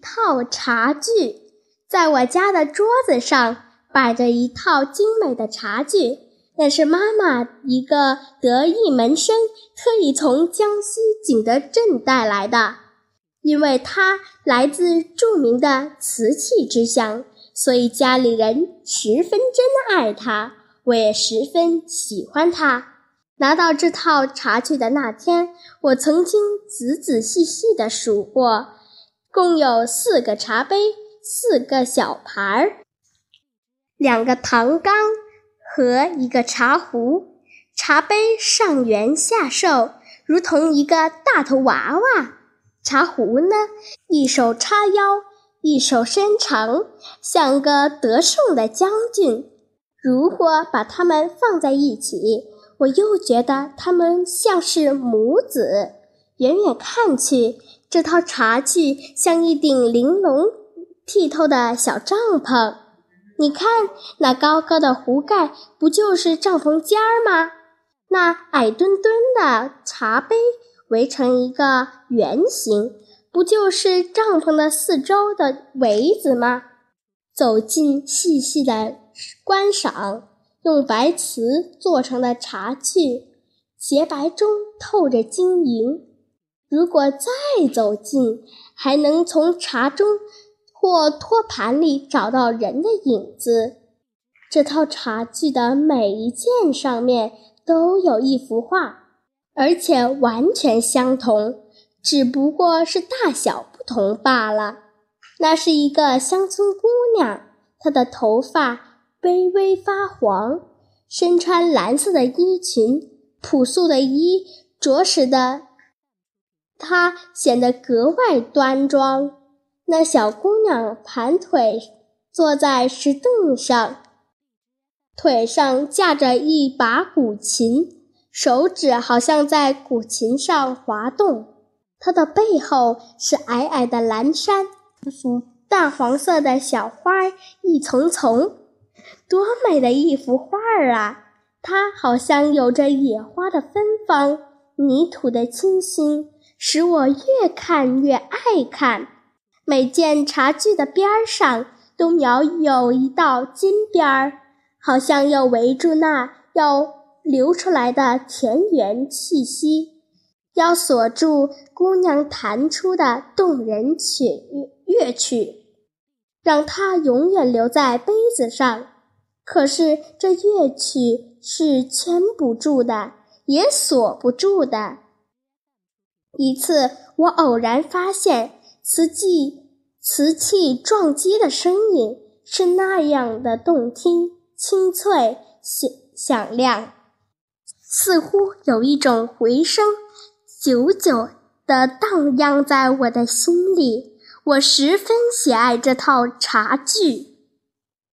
套茶具，在我家的桌子上摆着一套精美的茶具，那是妈妈一个得意门生特意从江西景德镇带来的。因为它来自著名的瓷器之乡，所以家里人十分珍爱它，我也十分喜欢它。拿到这套茶具的那天，我曾经仔仔细细地数过，共有四个茶杯、四个小盘儿、两个糖缸和一个茶壶。茶杯上圆下瘦，如同一个大头娃娃。茶壶呢，一手叉腰，一手伸长，像个得胜的将军。如果把它们放在一起，我又觉得它们像是母子。远远看去，这套茶具像一顶玲珑剔透的小帐篷。你看，那高高的壶盖，不就是帐篷尖儿吗？那矮墩墩的茶杯。围成一个圆形，不就是帐篷的四周的围子吗？走近细细的观赏，用白瓷做成的茶具，洁白中透着晶莹。如果再走近，还能从茶中或托盘里找到人的影子。这套茶具的每一件上面都有一幅画。而且完全相同，只不过是大小不同罢了。那是一个乡村姑娘，她的头发微微发黄，身穿蓝色的衣裙，朴素的衣着实的她显得格外端庄。那小姑娘盘腿坐在石凳上，腿上架着一把古琴。手指好像在古琴上滑动，她的背后是矮矮的蓝山，淡黄色的小花一丛丛，多美的一幅画儿啊！它好像有着野花的芬芳，泥土的清新，使我越看越爱看。每件茶具的边儿上都描有一道金边儿，好像要围住那要。流出来的田园气息，要锁住姑娘弹出的动人曲乐曲，让它永远留在杯子上。可是这乐曲是牵不住的，也锁不住的。一次，我偶然发现瓷器瓷器撞击的声音是那样的动听、清脆、响响亮。似乎有一种回声，久久地荡漾在我的心里。我十分喜爱这套茶具。